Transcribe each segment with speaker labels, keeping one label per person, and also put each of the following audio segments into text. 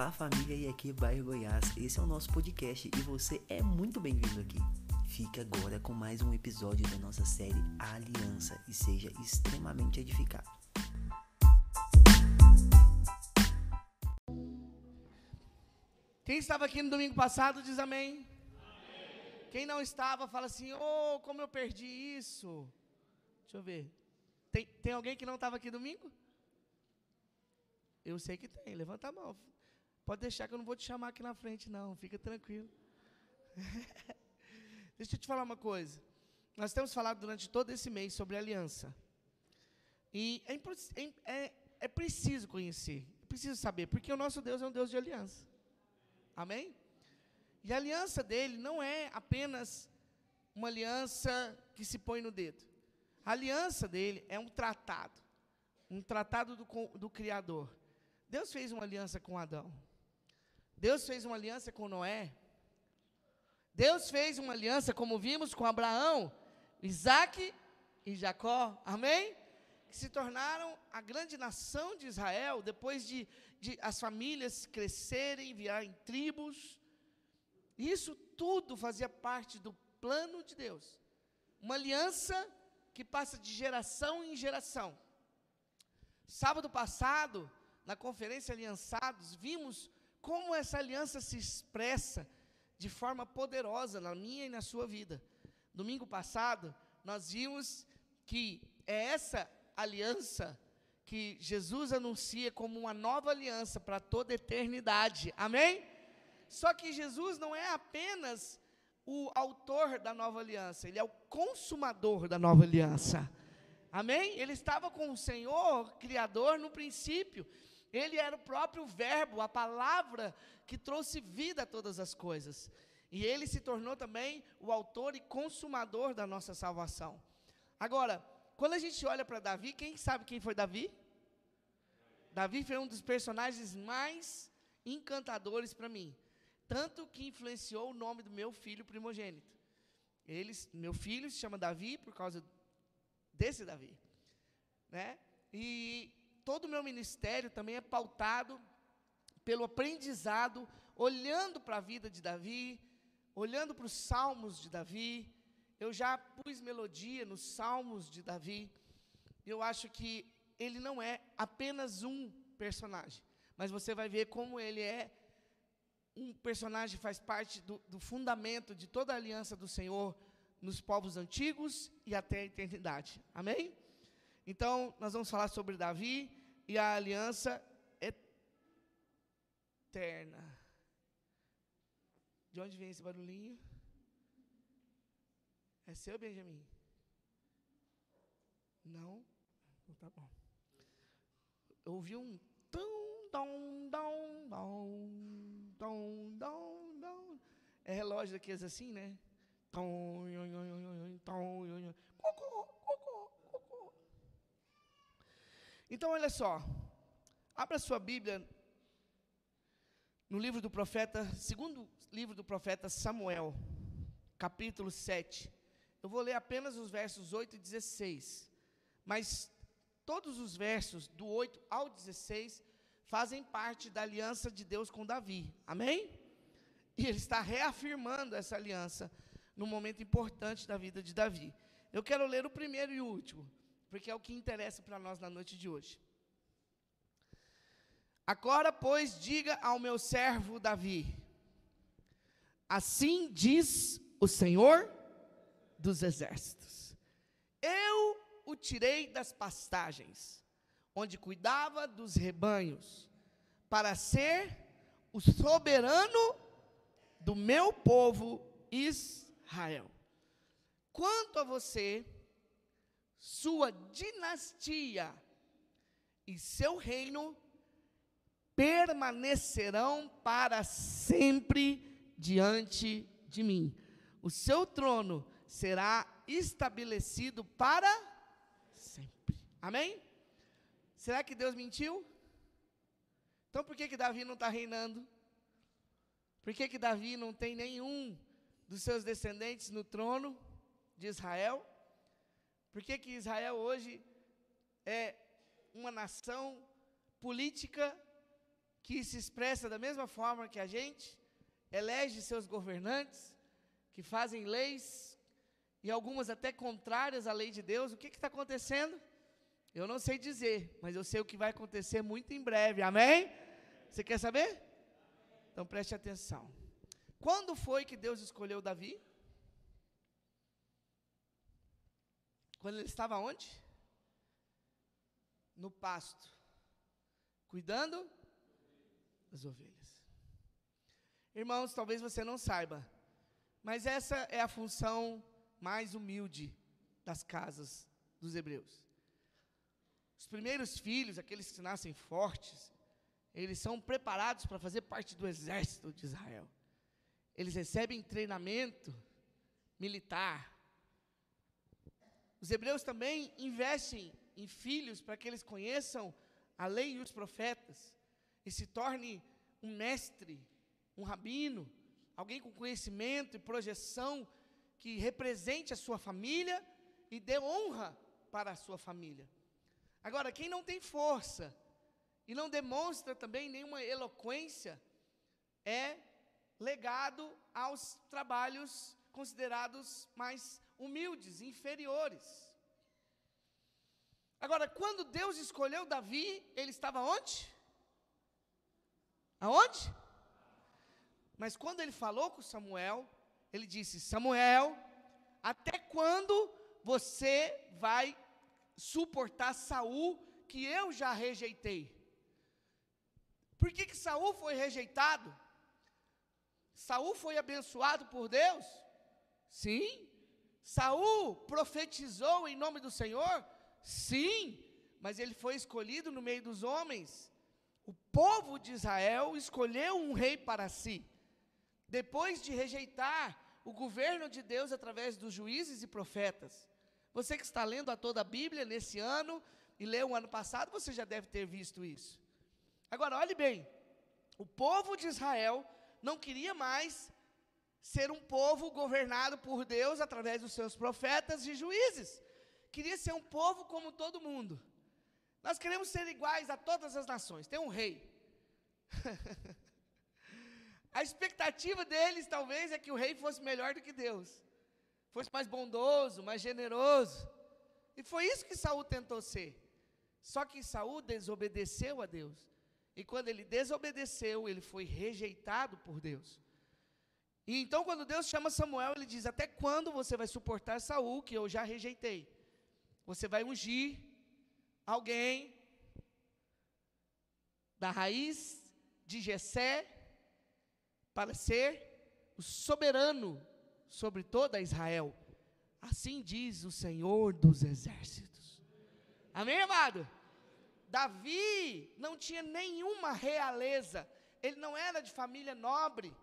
Speaker 1: Olá, família e aqui bairro Goiás. Esse é o nosso podcast e você é muito bem-vindo aqui. Fique agora com mais um episódio da nossa série A Aliança e seja extremamente edificado.
Speaker 2: Quem estava aqui no domingo passado diz amém. Quem não estava, fala assim: Oh, como eu perdi isso. Deixa eu ver. Tem, tem alguém que não estava aqui domingo? Eu sei que tem, levanta a mão. Pode deixar que eu não vou te chamar aqui na frente, não, fica tranquilo. Deixa eu te falar uma coisa. Nós temos falado durante todo esse mês sobre aliança. E é, é, é preciso conhecer, é preciso saber, porque o nosso Deus é um Deus de aliança. Amém? E a aliança dele não é apenas uma aliança que se põe no dedo. A aliança dele é um tratado, um tratado do, do Criador. Deus fez uma aliança com Adão. Deus fez uma aliança com Noé. Deus fez uma aliança, como vimos, com Abraão, Isaac e Jacó. Amém? Que se tornaram a grande nação de Israel, depois de, de as famílias crescerem, virarem tribos. Isso tudo fazia parte do plano de Deus. Uma aliança que passa de geração em geração. Sábado passado, na conferência Aliançados, vimos como essa aliança se expressa de forma poderosa na minha e na sua vida. Domingo passado, nós vimos que é essa aliança que Jesus anuncia como uma nova aliança para toda a eternidade. Amém? Só que Jesus não é apenas o autor da nova aliança, ele é o consumador da nova aliança. Amém? Ele estava com o Senhor, Criador, no princípio. Ele era o próprio Verbo, a palavra que trouxe vida a todas as coisas. E ele se tornou também o autor e consumador da nossa salvação. Agora, quando a gente olha para Davi, quem sabe quem foi Davi? Davi foi um dos personagens mais encantadores para mim. Tanto que influenciou o nome do meu filho primogênito. Ele, meu filho se chama Davi por causa desse Davi. Né? E todo o meu ministério também é pautado pelo aprendizado, olhando para a vida de Davi, olhando para os salmos de Davi. Eu já pus melodia nos salmos de Davi. Eu acho que ele não é apenas um personagem, mas você vai ver como ele é um personagem faz parte do, do fundamento de toda a aliança do Senhor nos povos antigos e até a eternidade. Amém? Então, nós vamos falar sobre Davi e a aliança eterna. De onde vem esse barulhinho? É seu, Benjamin? Não? Então tá bom. Eu ouvi um tum, dom, dom, dom, dom, dom, dom. É relógio daqueles assim, né? Tom, tom, Então, olha só. Abra sua Bíblia no livro do profeta, segundo livro do profeta Samuel, capítulo 7. Eu vou ler apenas os versos 8 e 16. Mas todos os versos do 8 ao 16 fazem parte da aliança de Deus com Davi. Amém? E ele está reafirmando essa aliança num momento importante da vida de Davi. Eu quero ler o primeiro e o último porque é o que interessa para nós na noite de hoje. Agora, pois, diga ao meu servo Davi: Assim diz o Senhor dos exércitos: Eu o tirei das pastagens, onde cuidava dos rebanhos, para ser o soberano do meu povo Israel. Quanto a você, sua dinastia e seu reino permanecerão para sempre diante de mim. O seu trono será estabelecido para sempre. Amém? Será que Deus mentiu? Então por que, que Davi não está reinando? Por que, que Davi não tem nenhum dos seus descendentes no trono de Israel? Por que, que Israel hoje é uma nação política que se expressa da mesma forma que a gente, elege seus governantes, que fazem leis, e algumas até contrárias à lei de Deus, o que está acontecendo? Eu não sei dizer, mas eu sei o que vai acontecer muito em breve, amém? Você quer saber? Então preste atenção. Quando foi que Deus escolheu Davi? Quando ele estava onde? No pasto, cuidando das ovelhas. Irmãos, talvez você não saiba, mas essa é a função mais humilde das casas dos hebreus. Os primeiros filhos, aqueles que nascem fortes, eles são preparados para fazer parte do exército de Israel. Eles recebem treinamento militar. Os hebreus também investem em filhos para que eles conheçam a lei e os profetas e se torne um mestre, um rabino, alguém com conhecimento e projeção que represente a sua família e dê honra para a sua família. Agora, quem não tem força e não demonstra também nenhuma eloquência é legado aos trabalhos considerados mais humildes, inferiores. Agora, quando Deus escolheu Davi, ele estava onde? Aonde? Mas quando ele falou com Samuel, ele disse: Samuel, até quando você vai suportar Saul que eu já rejeitei? Por que, que Saul foi rejeitado? Saul foi abençoado por Deus? Sim. Saul profetizou em nome do Senhor? Sim. Mas ele foi escolhido no meio dos homens. O povo de Israel escolheu um rei para si. Depois de rejeitar o governo de Deus através dos juízes e profetas. Você que está lendo a toda a Bíblia nesse ano e leu o ano passado, você já deve ter visto isso. Agora, olhe bem: o povo de Israel não queria mais ser um povo governado por Deus através dos seus profetas e juízes. Queria ser um povo como todo mundo. Nós queremos ser iguais a todas as nações. Tem um rei. a expectativa deles talvez é que o rei fosse melhor do que Deus. Fosse mais bondoso, mais generoso. E foi isso que Saul tentou ser. Só que Saul desobedeceu a Deus. E quando ele desobedeceu, ele foi rejeitado por Deus. E então, quando Deus chama Samuel, ele diz: Até quando você vai suportar Saul, que eu já rejeitei? Você vai ungir alguém da raiz de Jessé para ser o soberano sobre toda Israel. Assim diz o Senhor dos exércitos. Amém, amado? Davi não tinha nenhuma realeza, ele não era de família nobre,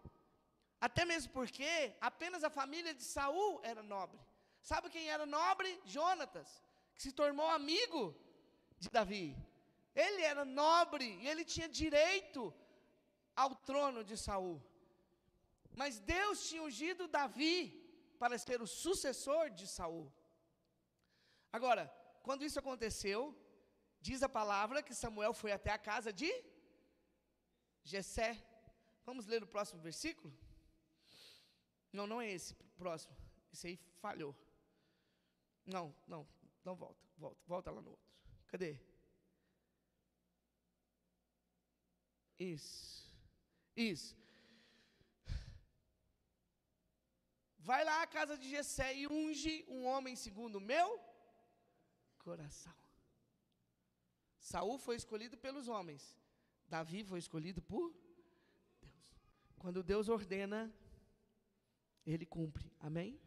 Speaker 2: até mesmo porque apenas a família de Saul era nobre. Sabe quem era nobre? Jonatas, que se tornou amigo de Davi. Ele era nobre e ele tinha direito ao trono de Saul. Mas Deus tinha ungido Davi para ser o sucessor de Saul. Agora, quando isso aconteceu, Diz a palavra que Samuel foi até a casa de Jessé. Vamos ler o próximo versículo? Não, não é esse próximo. Esse aí falhou. Não, não, não volta, volta, volta lá no outro. Cadê? Isso. Isso. Vai lá à casa de Jessé e unge um homem segundo o meu coração. Saul foi escolhido pelos homens. Davi foi escolhido por Deus. Quando Deus ordena, ele cumpre. Amém?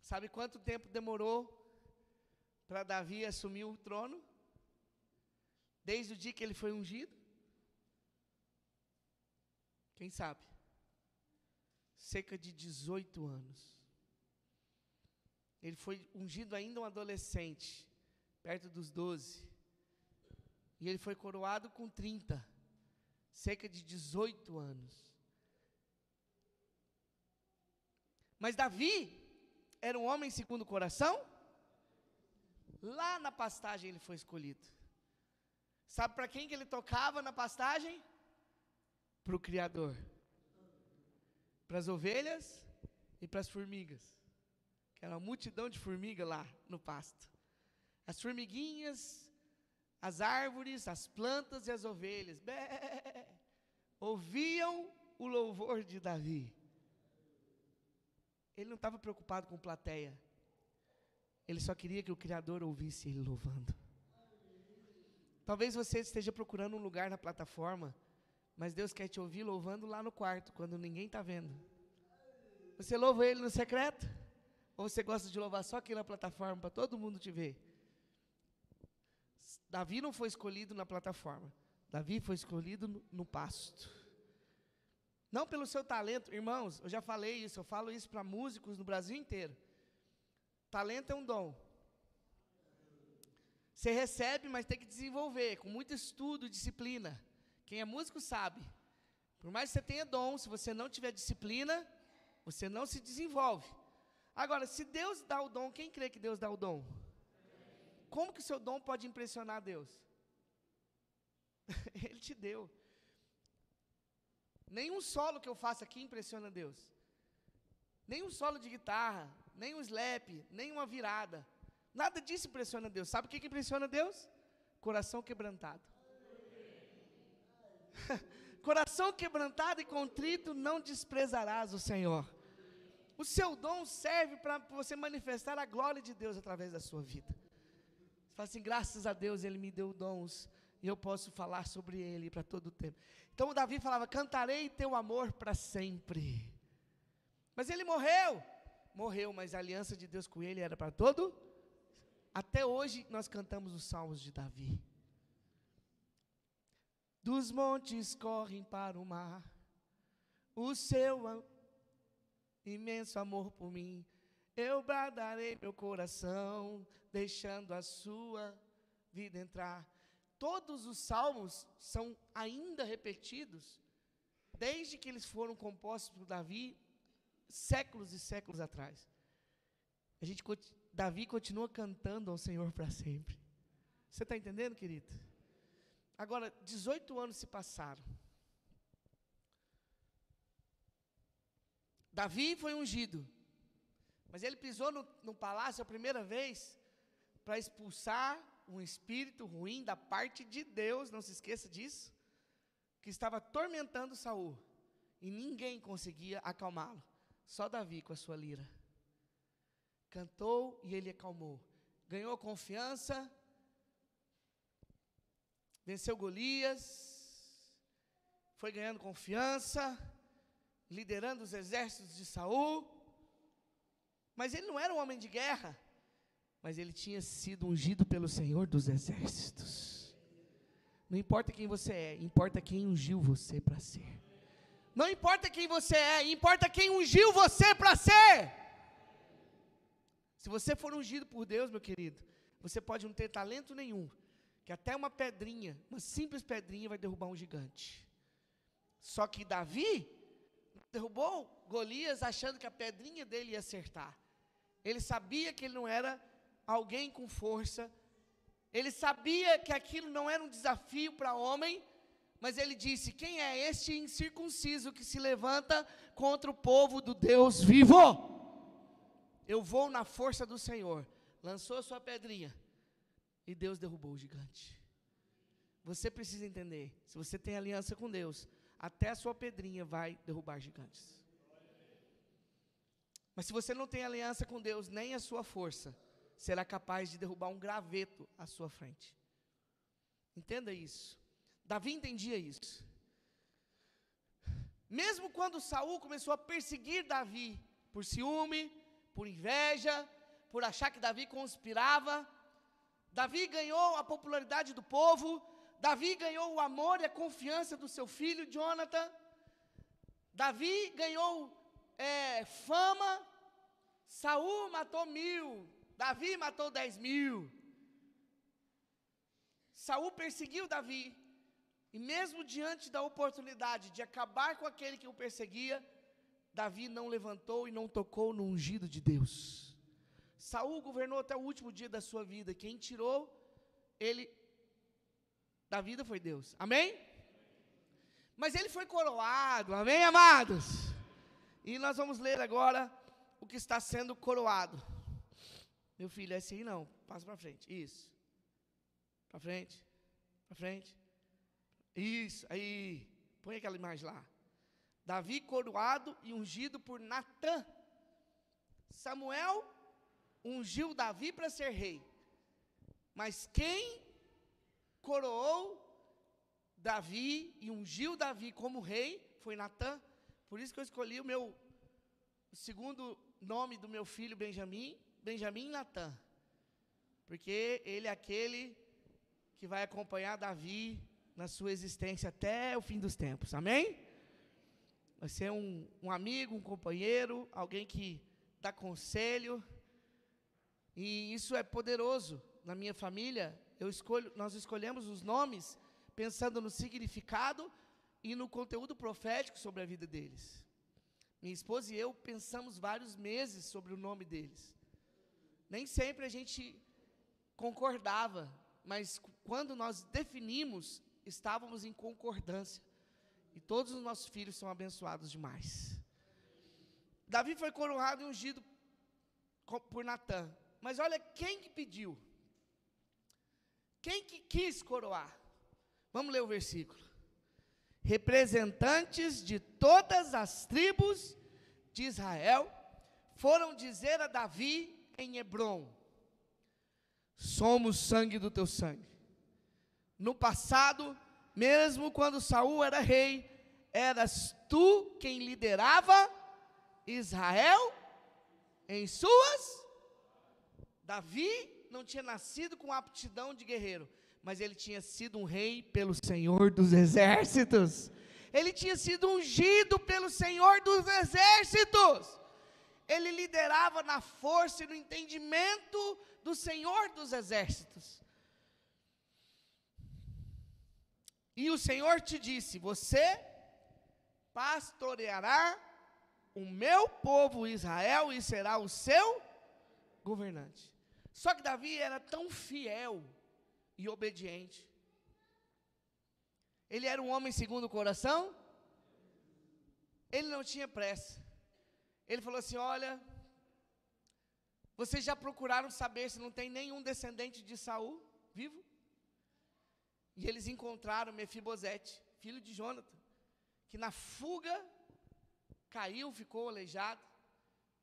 Speaker 2: Sabe quanto tempo demorou para Davi assumir o trono? Desde o dia que ele foi ungido? Quem sabe? Cerca de 18 anos. Ele foi ungido ainda um adolescente perto dos 12. E ele foi coroado com 30, cerca de 18 anos. Mas Davi era um homem segundo o coração? Lá na pastagem ele foi escolhido. Sabe para quem que ele tocava na pastagem? Para o Criador. Para as ovelhas e para as formigas. Que era uma multidão de formigas lá no pasto. As formiguinhas, as árvores, as plantas e as ovelhas. Bé, ouviam o louvor de Davi. Ele não estava preocupado com plateia. Ele só queria que o Criador ouvisse ele louvando. Talvez você esteja procurando um lugar na plataforma, mas Deus quer te ouvir louvando lá no quarto, quando ninguém está vendo. Você louva Ele no secreto? Ou você gosta de louvar só aqui na plataforma para todo mundo te ver? Davi não foi escolhido na plataforma. Davi foi escolhido no, no pasto. Não pelo seu talento, irmãos, eu já falei isso, eu falo isso para músicos no Brasil inteiro. Talento é um dom. Você recebe, mas tem que desenvolver, com muito estudo, disciplina. Quem é músico sabe. Por mais que você tenha dom, se você não tiver disciplina, você não se desenvolve. Agora, se Deus dá o dom, quem crê que Deus dá o dom? Como que o seu dom pode impressionar Deus? Ele te deu. Nenhum solo que eu faça aqui impressiona Deus. Nenhum solo de guitarra, nem um slap, nem uma virada. Nada disso impressiona Deus. Sabe o que, que impressiona Deus? Coração quebrantado. Coração quebrantado e contrito não desprezarás o Senhor. O seu dom serve para você manifestar a glória de Deus através da sua vida. Você fala assim, graças a Deus Ele me deu dons e eu posso falar sobre Ele para todo o tempo. Então Davi falava, cantarei teu amor para sempre. Mas ele morreu morreu, mas a aliança de Deus com ele era para todo. Até hoje nós cantamos os salmos de Davi. Dos montes correm para o mar, o seu imenso amor por mim. Eu bradarei meu coração, deixando a sua vida entrar. Todos os salmos são ainda repetidos, desde que eles foram compostos por Davi, séculos e séculos atrás. A gente, Davi continua cantando ao Senhor para sempre. Você está entendendo, querido? Agora, 18 anos se passaram. Davi foi ungido, mas ele pisou no, no palácio a primeira vez para expulsar um espírito ruim da parte de Deus, não se esqueça disso, que estava atormentando Saul, e ninguém conseguia acalmá-lo. Só Davi com a sua lira. Cantou e ele acalmou. Ganhou confiança. Venceu Golias. Foi ganhando confiança. Liderando os exércitos de Saul. Mas ele não era um homem de guerra. Mas ele tinha sido ungido pelo Senhor dos exércitos. Não importa quem você é, importa quem ungiu você para ser. Não importa quem você é, importa quem ungiu você para ser. Se você for ungido por Deus, meu querido, você pode não ter talento nenhum, que até uma pedrinha, uma simples pedrinha vai derrubar um gigante. Só que Davi derrubou Golias achando que a pedrinha dele ia acertar. Ele sabia que ele não era alguém com força. Ele sabia que aquilo não era um desafio para homem, mas ele disse: Quem é este incircunciso que se levanta contra o povo do Deus vivo? Eu vou na força do Senhor. Lançou sua pedrinha e Deus derrubou o gigante. Você precisa entender: se você tem aliança com Deus, até a sua pedrinha vai derrubar gigantes. Mas se você não tem aliança com Deus, nem a sua força será capaz de derrubar um graveto à sua frente. Entenda isso. Davi entendia isso. Mesmo quando Saul começou a perseguir Davi por ciúme, por inveja, por achar que Davi conspirava, Davi ganhou a popularidade do povo, Davi ganhou o amor e a confiança do seu filho Jonathan, Davi ganhou é, fama, Saul matou mil, Davi matou dez mil. Saul perseguiu Davi, e mesmo diante da oportunidade de acabar com aquele que o perseguia, Davi não levantou e não tocou no ungido de Deus. Saul governou até o último dia da sua vida. Quem tirou ele da vida foi Deus. Amém? Mas ele foi coroado, amém, amados? E nós vamos ler agora o que está sendo coroado. Meu filho, é assim não, passa para frente. Isso. Para frente. Para frente. Isso, aí. Põe aquela imagem lá. Davi coroado e ungido por Natã. Samuel ungiu Davi para ser rei. Mas quem coroou Davi e ungiu Davi como rei foi Natã. Por isso que eu escolhi o meu o segundo nome do meu filho Benjamim, Benjamim Natã. Porque ele é aquele que vai acompanhar Davi na sua existência até o fim dos tempos. Amém? Vai ser um, um amigo, um companheiro, alguém que dá conselho. E isso é poderoso. Na minha família, eu escolho, nós escolhemos os nomes pensando no significado e no conteúdo profético sobre a vida deles. Minha esposa e eu pensamos vários meses sobre o nome deles. Nem sempre a gente concordava, mas quando nós definimos, estávamos em concordância. E todos os nossos filhos são abençoados demais. Davi foi coroado e ungido por Natã. Mas olha quem que pediu. Quem que quis coroar? Vamos ler o versículo. Representantes de todas as tribos de Israel foram dizer a Davi em Hebron: Somos sangue do teu sangue. No passado, mesmo quando Saul era rei, eras tu quem liderava Israel em suas. Davi não tinha nascido com aptidão de guerreiro, mas ele tinha sido um rei pelo Senhor dos exércitos. Ele tinha sido ungido pelo Senhor dos exércitos. Ele liderava na força e no entendimento do Senhor dos exércitos. E o Senhor te disse: Você pastoreará o meu povo Israel e será o seu governante. Só que Davi era tão fiel e obediente. Ele era um homem segundo o coração. Ele não tinha pressa. Ele falou assim: Olha, vocês já procuraram saber se não tem nenhum descendente de Saul vivo? E eles encontraram Mefibosete, filho de Jonathan, que na fuga caiu, ficou aleijado,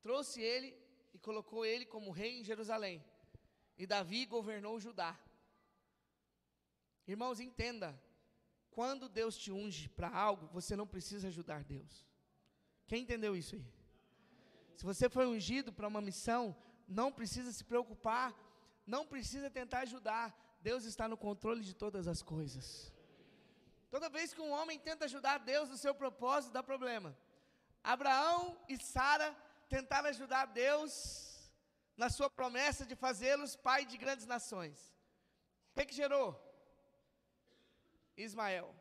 Speaker 2: trouxe ele e colocou ele como rei em Jerusalém. E Davi governou Judá. Irmãos, entenda: quando Deus te unge para algo, você não precisa ajudar Deus. Quem entendeu isso aí? Se você foi ungido para uma missão, não precisa se preocupar, não precisa tentar ajudar. Deus está no controle de todas as coisas. Toda vez que um homem tenta ajudar Deus no seu propósito, dá problema. Abraão e Sara tentaram ajudar Deus na sua promessa de fazê-los pai de grandes nações. O que, que gerou? Ismael,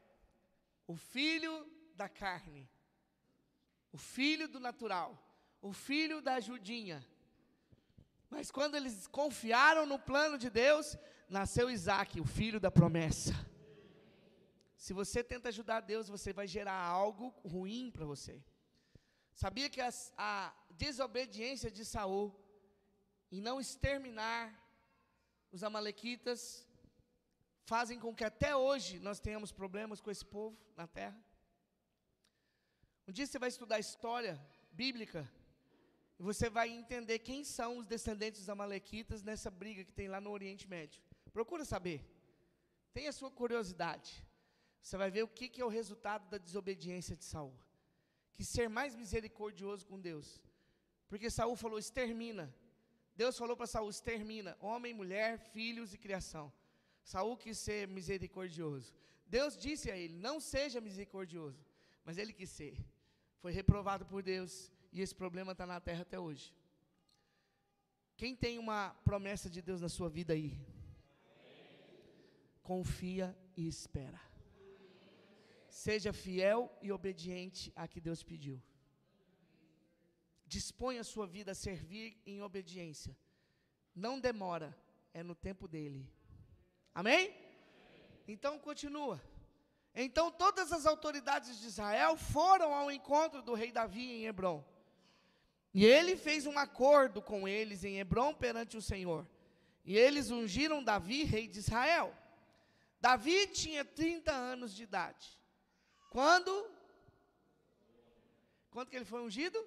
Speaker 2: o filho da carne, o filho do natural, o filho da ajudinha. Mas quando eles confiaram no plano de Deus, nasceu Isaac, o filho da promessa. Se você tenta ajudar Deus, você vai gerar algo ruim para você. Sabia que a desobediência de Saul em não exterminar os amalequitas, fazem com que até hoje nós tenhamos problemas com esse povo na terra. Um dia você vai estudar história bíblica você vai entender quem são os descendentes dos amalequitas nessa briga que tem lá no Oriente Médio. Procura saber. Tenha sua curiosidade. Você vai ver o que, que é o resultado da desobediência de Saul. Que ser mais misericordioso com Deus. Porque Saul falou: extermina. Deus falou para Saul: extermina homem, mulher, filhos e criação. Saul quis ser misericordioso. Deus disse a ele: não seja misericordioso. Mas ele quis ser. Foi reprovado por Deus e esse problema está na terra até hoje. Quem tem uma promessa de Deus na sua vida aí? Confia e espera. Seja fiel e obediente a que Deus pediu dispõe a sua vida a servir em obediência. Não demora, é no tempo dele. Amém? Então continua. Então todas as autoridades de Israel foram ao encontro do rei Davi em Hebron. E ele fez um acordo com eles em Hebron perante o Senhor. E eles ungiram Davi, rei de Israel. Davi tinha 30 anos de idade. Quando? Quando que ele foi ungido?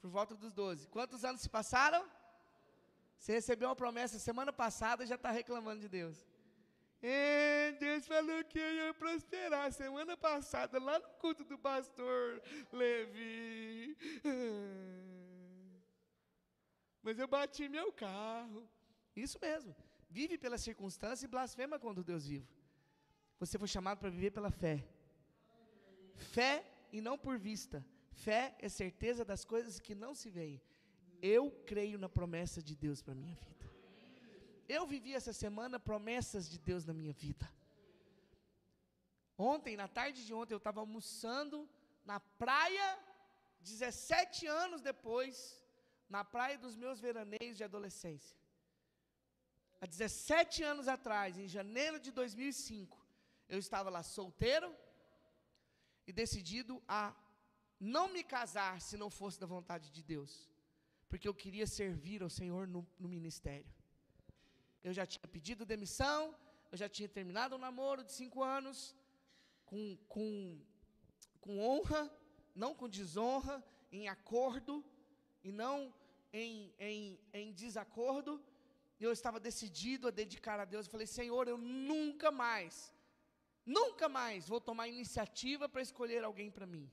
Speaker 2: Por volta dos 12. Quantos anos se passaram? Você recebeu uma promessa semana passada e já está reclamando de Deus. É, Deus falou que eu ia prosperar semana passada, lá no culto do pastor Levi. Mas eu bati meu carro. Isso mesmo. Vive pela circunstância e blasfema contra o Deus vivo. Você foi chamado para viver pela fé. Fé e não por vista. Fé é certeza das coisas que não se veem. Eu creio na promessa de Deus para minha vida. Eu vivi essa semana promessas de Deus na minha vida. Ontem, na tarde de ontem, eu estava almoçando na praia, 17 anos depois, na praia dos meus veraneios de adolescência. Há 17 anos atrás, em janeiro de 2005, eu estava lá solteiro e decidido a não me casar se não fosse da vontade de Deus, porque eu queria servir ao Senhor no, no ministério. Eu já tinha pedido demissão, eu já tinha terminado um namoro de cinco anos, com, com, com honra, não com desonra, em acordo, e não em, em, em desacordo. Eu estava decidido a dedicar a Deus. Eu falei, Senhor, eu nunca mais, nunca mais vou tomar iniciativa para escolher alguém para mim.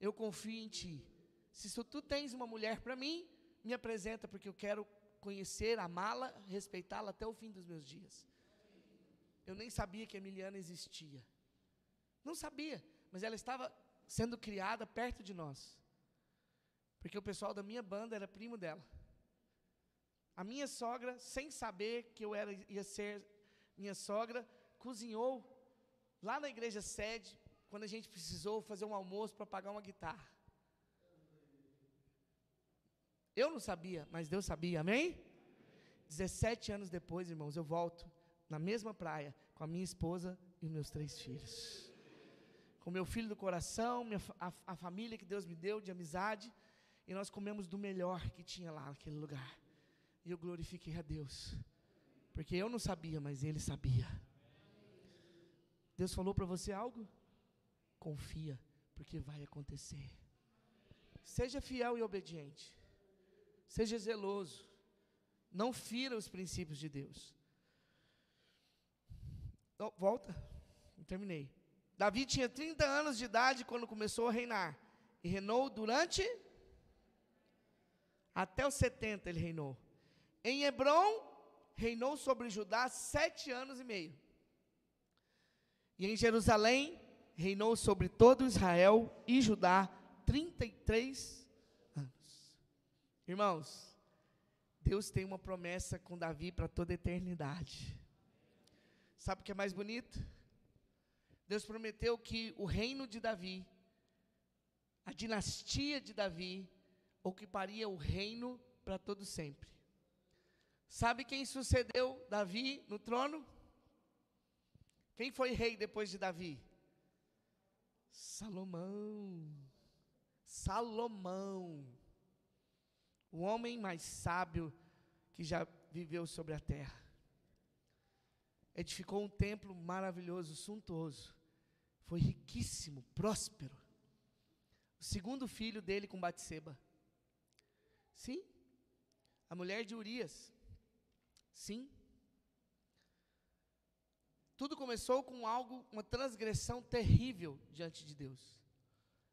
Speaker 2: Eu confio em Ti. Se tu tens uma mulher para mim, me apresenta, porque eu quero conhecer, amá-la, respeitá-la até o fim dos meus dias. Eu nem sabia que a Emiliana existia. Não sabia, mas ela estava sendo criada perto de nós. Porque o pessoal da minha banda era primo dela. A minha sogra, sem saber que eu era, ia ser minha sogra, cozinhou lá na igreja sede, quando a gente precisou fazer um almoço para pagar uma guitarra. Eu não sabia, mas Deus sabia, amém? 17 anos depois, irmãos, eu volto na mesma praia com a minha esposa e meus três filhos. Com meu filho do coração, minha, a, a família que Deus me deu de amizade, e nós comemos do melhor que tinha lá naquele lugar. E eu glorifiquei a Deus, porque eu não sabia, mas Ele sabia. Deus falou para você algo? Confia, porque vai acontecer. Seja fiel e obediente. Seja zeloso. Não fira os princípios de Deus. Oh, volta. terminei. Davi tinha 30 anos de idade quando começou a reinar. E reinou durante. Até os 70 ele reinou. Em Hebron, reinou sobre Judá sete anos e meio. E em Jerusalém, reinou sobre todo Israel e Judá 33 Irmãos, Deus tem uma promessa com Davi para toda a eternidade. Sabe o que é mais bonito? Deus prometeu que o reino de Davi, a dinastia de Davi, ocuparia o reino para todo sempre. Sabe quem sucedeu Davi no trono? Quem foi rei depois de Davi? Salomão. Salomão o homem mais sábio que já viveu sobre a terra. Edificou um templo maravilhoso, suntuoso. Foi riquíssimo, próspero. O segundo filho dele com Batseba. Sim. A mulher de Urias. Sim. Tudo começou com algo, uma transgressão terrível diante de Deus.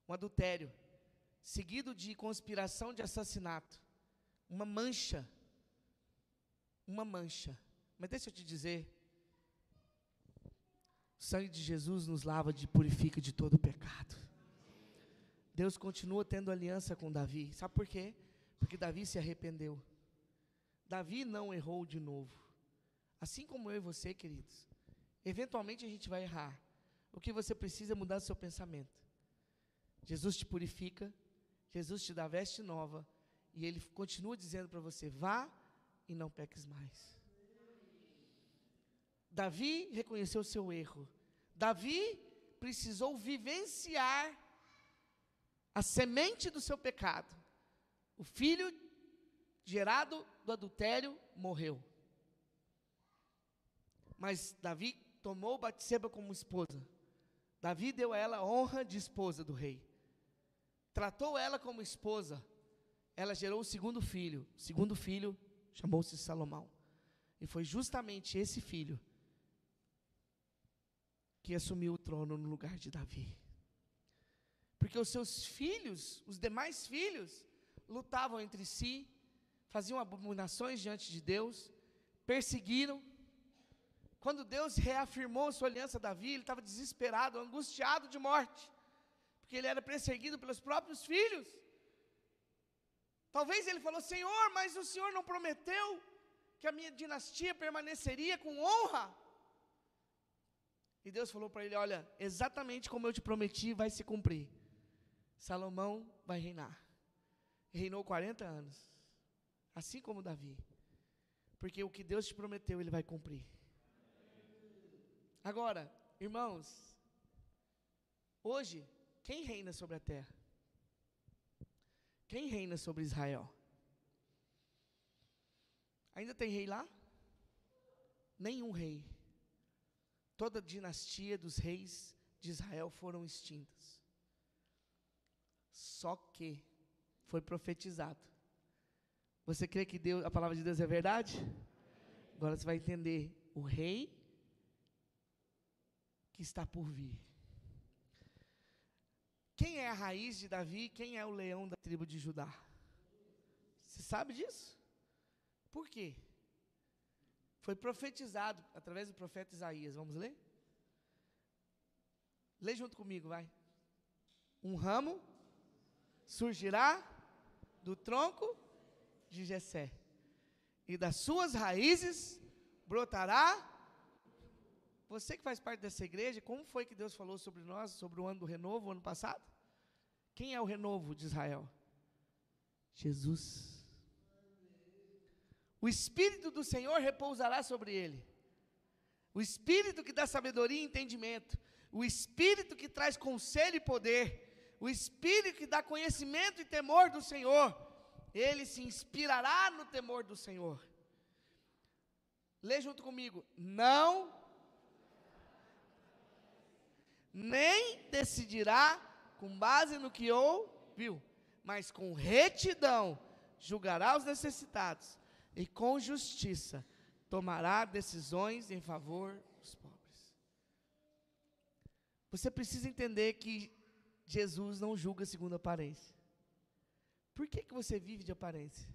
Speaker 2: Um adultério, seguido de conspiração de assassinato uma mancha. Uma mancha. Mas deixa eu te dizer, o sangue de Jesus nos lava e purifica de todo pecado. Deus continua tendo aliança com Davi. Sabe por quê? Porque Davi se arrependeu. Davi não errou de novo. Assim como eu e você, queridos. Eventualmente a gente vai errar. O que você precisa é mudar seu pensamento. Jesus te purifica, Jesus te dá veste nova, e ele continua dizendo para você: vá e não peques mais. Davi reconheceu seu erro. Davi precisou vivenciar a semente do seu pecado. O filho gerado do adultério morreu. Mas Davi tomou Batseba como esposa. Davi deu a ela honra de esposa do rei. Tratou ela como esposa. Ela gerou o segundo filho. O segundo filho chamou-se Salomão. E foi justamente esse filho que assumiu o trono no lugar de Davi. Porque os seus filhos, os demais filhos, lutavam entre si, faziam abominações diante de Deus, perseguiram. Quando Deus reafirmou sua aliança a Davi, ele estava desesperado, angustiado de morte, porque ele era perseguido pelos próprios filhos. Talvez ele falou: Senhor, mas o Senhor não prometeu que a minha dinastia permaneceria com honra? E Deus falou para ele: Olha, exatamente como eu te prometi, vai se cumprir. Salomão vai reinar. Reinou 40 anos, assim como Davi. Porque o que Deus te prometeu, ele vai cumprir. Agora, irmãos, hoje, quem reina sobre a terra? Quem reina sobre Israel? Ainda tem rei lá? Nenhum rei. Toda a dinastia dos reis de Israel foram extintas. Só que foi profetizado. Você crê que Deus, a palavra de Deus é verdade? Agora você vai entender o rei que está por vir. Quem é a raiz de Davi? Quem é o leão da tribo de Judá? Você sabe disso? Por quê? Foi profetizado através do profeta Isaías. Vamos ler? Lê junto comigo, vai. Um ramo surgirá do tronco de Jessé, e das suas raízes brotará. Você que faz parte dessa igreja, como foi que Deus falou sobre nós, sobre o ano do renovo, ano passado? Quem é o renovo de Israel? Jesus. O Espírito do Senhor repousará sobre ele. O Espírito que dá sabedoria e entendimento. O Espírito que traz conselho e poder. O Espírito que dá conhecimento e temor do Senhor. Ele se inspirará no temor do Senhor. Lê junto comigo. Não, nem decidirá com base no que ouviu, mas com retidão julgará os necessitados e com justiça tomará decisões em favor dos pobres. Você precisa entender que Jesus não julga segundo a aparência. Por que, que você vive de aparência?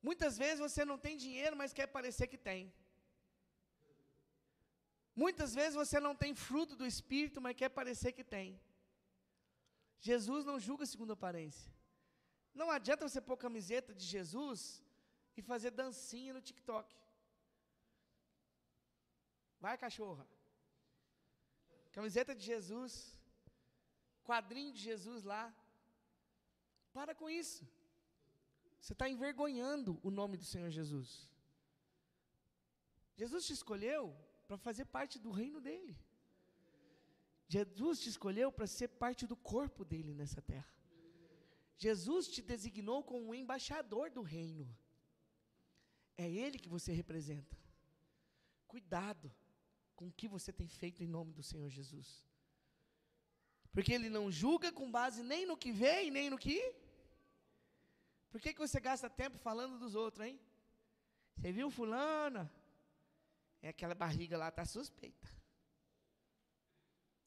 Speaker 2: Muitas vezes você não tem dinheiro, mas quer parecer que tem. Muitas vezes você não tem fruto do Espírito, mas quer parecer que tem. Jesus não julga segundo a aparência. Não adianta você pôr camiseta de Jesus e fazer dancinha no TikTok. Vai, cachorra. Camiseta de Jesus, quadrinho de Jesus lá. Para com isso. Você está envergonhando o nome do Senhor Jesus. Jesus te escolheu para fazer parte do reino dele. Jesus te escolheu para ser parte do corpo dele nessa terra. Jesus te designou como um embaixador do reino. É Ele que você representa. Cuidado com o que você tem feito em nome do Senhor Jesus. Porque Ele não julga com base nem no que vê e nem no que. Por que, que você gasta tempo falando dos outros, hein? Você viu fulana? É aquela barriga lá está suspeita.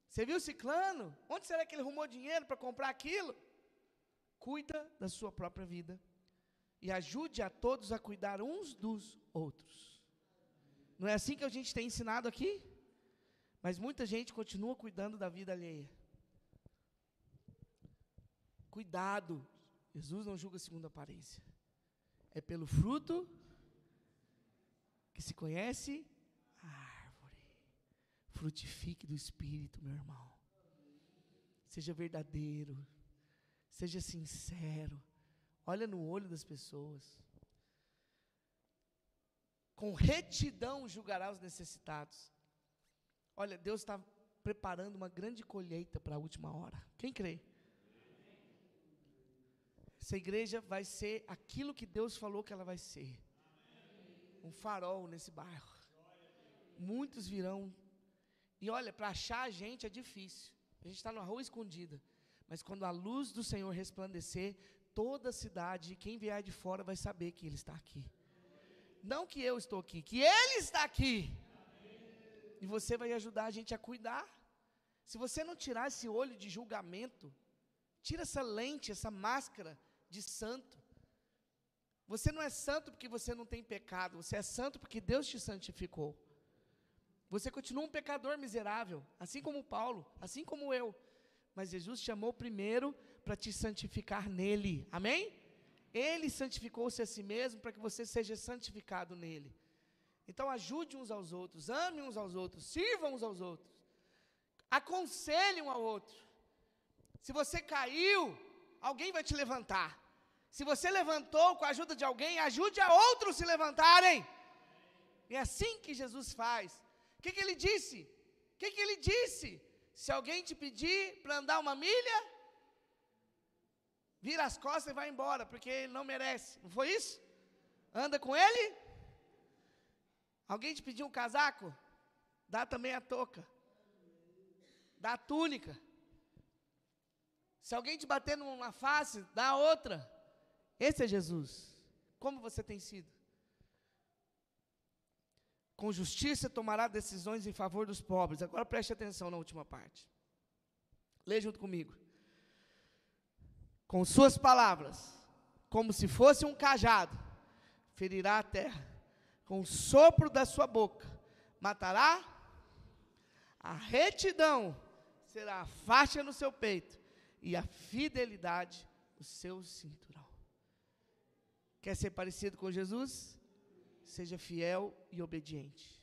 Speaker 2: Você viu ciclano? Onde será que ele arrumou dinheiro para comprar aquilo? cuida da sua própria vida e ajude a todos a cuidar uns dos outros. Não é assim que a gente tem ensinado aqui? Mas muita gente continua cuidando da vida alheia. Cuidado, Jesus não julga segundo aparência. É pelo fruto que se conhece. Frutifique do Espírito, meu irmão. Seja verdadeiro, Seja sincero. Olha no olho das pessoas. com retidão julgará os necessitados. Olha, Deus está preparando uma grande colheita para a última hora. Quem crê? Essa igreja vai ser aquilo que Deus falou que ela vai ser. Um farol nesse bairro. Muitos virão. E olha, para achar a gente é difícil. A gente está numa rua escondida. Mas quando a luz do Senhor resplandecer, toda a cidade, quem vier de fora, vai saber que Ele está aqui. Não que eu estou aqui, que Ele está aqui. E você vai ajudar a gente a cuidar. Se você não tirar esse olho de julgamento, tira essa lente, essa máscara de santo. Você não é santo porque você não tem pecado, você é santo porque Deus te santificou. Você continua um pecador miserável, assim como Paulo, assim como eu. Mas Jesus chamou primeiro para te santificar nele. Amém? Ele santificou-se a si mesmo para que você seja santificado nele. Então ajude uns aos outros, ame uns aos outros, sirva uns aos outros. Aconselhe um ao outro. Se você caiu, alguém vai te levantar. Se você levantou com a ajuda de alguém, ajude a outros se levantarem. É assim que Jesus faz. Que, que ele disse? O que, que ele disse? Se alguém te pedir para andar uma milha, vira as costas e vai embora, porque ele não merece. Não foi isso? Anda com ele. Alguém te pediu um casaco? Dá também a touca. Dá a túnica. Se alguém te bater numa face, dá outra. Esse é Jesus. Como você tem sido? Com justiça tomará decisões em favor dos pobres. Agora preste atenção na última parte. Lê junto comigo. Com suas palavras, como se fosse um cajado, ferirá a terra. Com o sopro da sua boca, matará. A retidão será a faixa no seu peito e a fidelidade o seu cinturão. Quer ser parecido com Jesus? Seja fiel e obediente.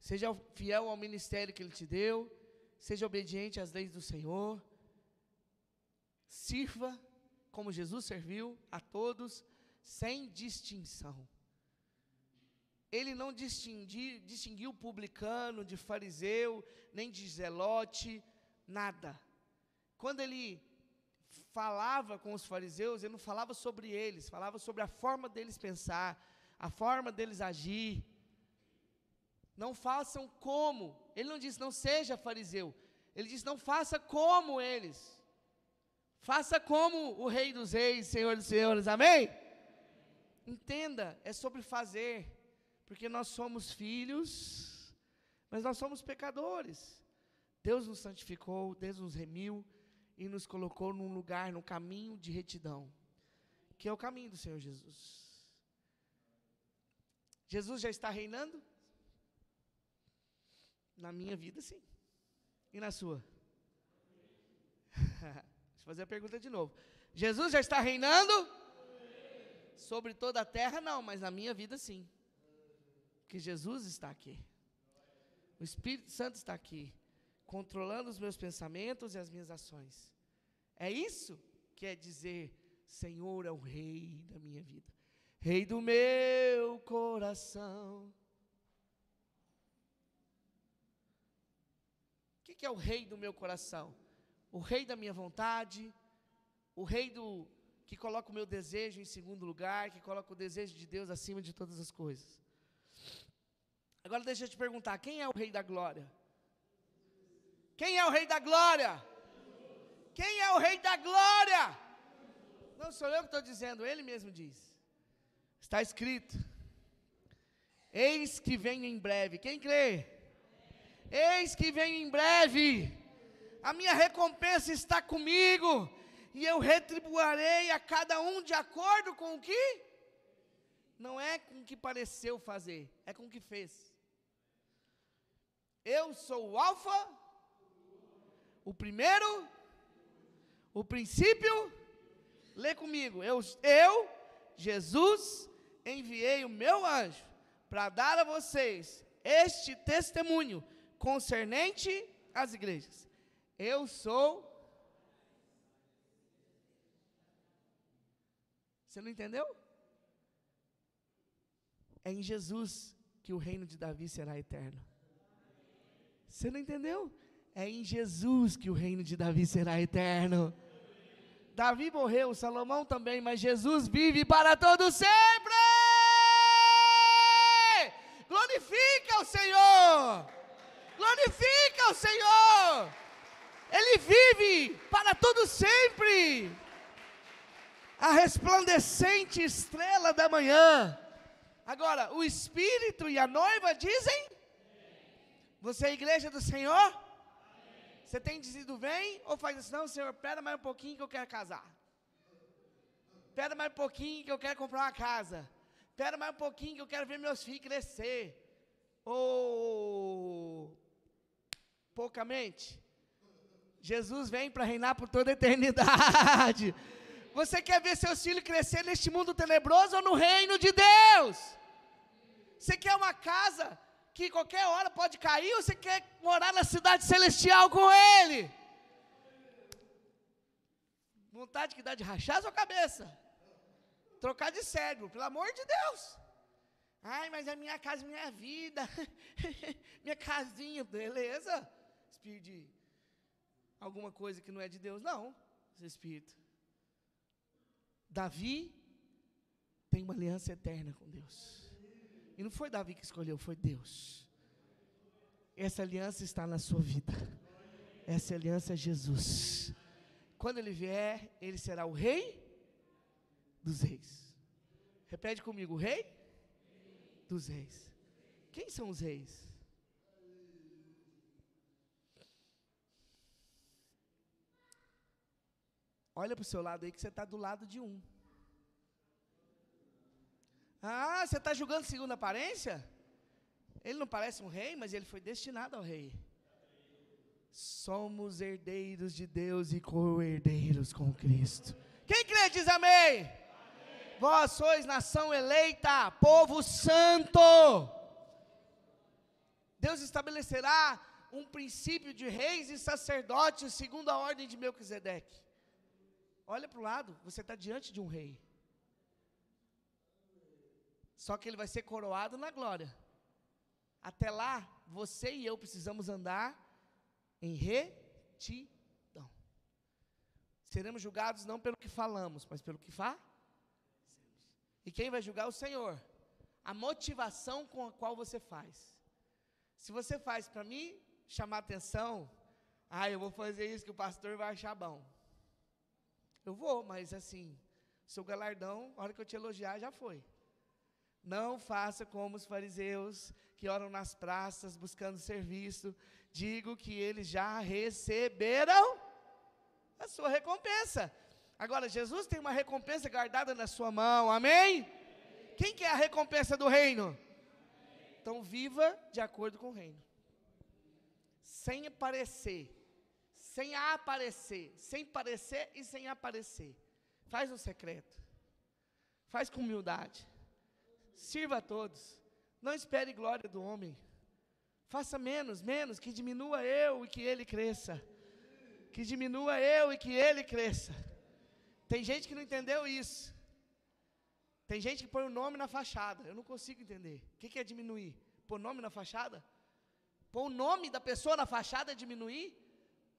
Speaker 2: Seja fiel ao ministério que Ele te deu. Seja obediente às leis do Senhor. Sirva como Jesus serviu a todos, sem distinção. Ele não distingui, distinguiu publicano de fariseu, nem de zelote, nada. Quando ele falava com os fariseus, ele não falava sobre eles, falava sobre a forma deles pensar, a forma deles agir. Não façam como. Ele não disse não seja fariseu. Ele disse não faça como eles. Faça como o Rei dos Reis, Senhor dos Senhores. Amém? Entenda, é sobre fazer. Porque nós somos filhos, mas nós somos pecadores. Deus nos santificou, Deus nos remiu e nos colocou num lugar, no caminho de retidão, que é o caminho do Senhor Jesus. Jesus já está reinando? Na minha vida, sim. E na sua? Deixa eu fazer a pergunta de novo. Jesus já está reinando? Sobre toda a terra, não, mas na minha vida, sim. Porque Jesus está aqui. O Espírito Santo está aqui controlando os meus pensamentos e as minhas ações. É isso que é dizer: Senhor é o Rei da minha vida, Rei do meu coração. O que, que é o Rei do meu coração? O Rei da minha vontade, o Rei do que coloca o meu desejo em segundo lugar, que coloca o desejo de Deus acima de todas as coisas. Agora deixa eu te perguntar: quem é o Rei da glória? Quem é o Rei da Glória? Quem é o Rei da Glória? Não sou eu que estou dizendo, ele mesmo diz. Está escrito: Eis que venho em breve. Quem crê? Eis que venho em breve. A minha recompensa está comigo. E eu retribuirei a cada um de acordo com o que? Não é com o que pareceu fazer, é com o que fez. Eu sou o Alfa o primeiro, o princípio, lê comigo. Eu, eu Jesus, enviei o meu anjo para dar a vocês este testemunho concernente às igrejas. Eu sou. Você não entendeu? É em Jesus que o reino de Davi será eterno. Você não entendeu? É em Jesus que o reino de Davi será eterno. Davi morreu, Salomão também, mas Jesus vive para todo sempre. Glorifica o Senhor. Glorifica o Senhor. Ele vive para todo sempre. A resplandecente estrela da manhã. Agora, o Espírito e a noiva dizem: Você é a igreja do Senhor? Você tem dizido vem ou faz assim, não, Senhor, espera mais um pouquinho que eu quero casar. Espera mais um pouquinho que eu quero comprar uma casa. Espera mais um pouquinho que eu quero ver meus filhos crescer. Ou poucamente. Jesus vem para reinar por toda a eternidade. Você quer ver seus filhos crescer neste mundo tenebroso ou no reino de Deus? Você quer uma casa que qualquer hora pode cair, ou você quer morar na cidade celestial com Ele? Vontade que dá de rachar a sua cabeça. Trocar de cérebro, pelo amor de Deus. Ai, mas é minha casa, minha vida. minha casinha, beleza. Espírito de alguma coisa que não é de Deus, não. Esse espírito. Davi tem uma aliança eterna com Deus. E não foi Davi que escolheu, foi Deus. Essa aliança está na sua vida. Essa aliança é Jesus. Quando ele vier, ele será o rei dos reis. Repete comigo, rei dos reis. Quem são os reis? Olha para o seu lado aí que você está do lado de um. Ah, você está julgando segundo a aparência? Ele não parece um rei, mas ele foi destinado ao rei. Somos herdeiros de Deus e co-herdeiros com Cristo. Quem crê diz amém. amém. Vós sois nação eleita, povo santo. Deus estabelecerá um princípio de reis e sacerdotes segundo a ordem de Melquisedeque. Olha para o lado, você está diante de um rei. Só que ele vai ser coroado na glória. Até lá, você e eu precisamos andar em retidão. Seremos julgados não pelo que falamos, mas pelo que fazemos. E quem vai julgar? O Senhor. A motivação com a qual você faz. Se você faz para mim chamar atenção, ah, eu vou fazer isso que o pastor vai achar bom. Eu vou, mas assim, seu galardão, a hora que eu te elogiar, já foi. Não faça como os fariseus que oram nas praças buscando serviço. Digo que eles já receberam a sua recompensa. Agora, Jesus tem uma recompensa guardada na sua mão, amém? Quem quer a recompensa do reino? Então, viva de acordo com o reino. Sem aparecer, sem aparecer, sem parecer e sem aparecer. Faz no secreto. Faz com humildade. Sirva a todos. Não espere glória do homem. Faça menos, menos, que diminua eu e que ele cresça. Que diminua eu e que ele cresça. Tem gente que não entendeu isso. Tem gente que põe o nome na fachada. Eu não consigo entender. O que, é diminuir? Pôr nome na fachada? Pôr o nome da pessoa na fachada é diminuir?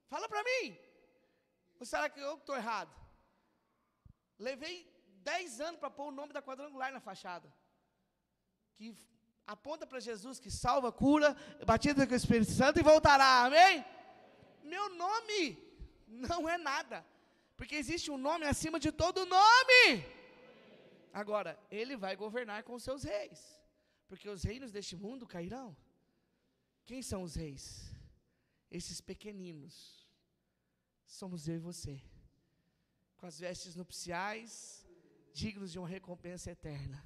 Speaker 2: Fala para mim. Ou será que eu estou errado? Levei 10 anos para pôr o nome da quadrangular na fachada que aponta para Jesus que salva, cura, batiza com o Espírito Santo e voltará, amém? Meu nome não é nada, porque existe um nome acima de todo nome. Agora, ele vai governar com seus reis, porque os reinos deste mundo cairão. Quem são os reis? Esses pequeninos. Somos eu e você, com as vestes nupciais, dignos de uma recompensa eterna.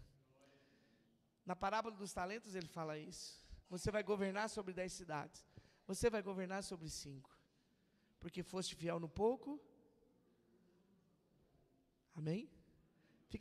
Speaker 2: Na parábola dos talentos ele fala isso. Você vai governar sobre dez cidades. Você vai governar sobre cinco. Porque foste fiel no pouco. Amém?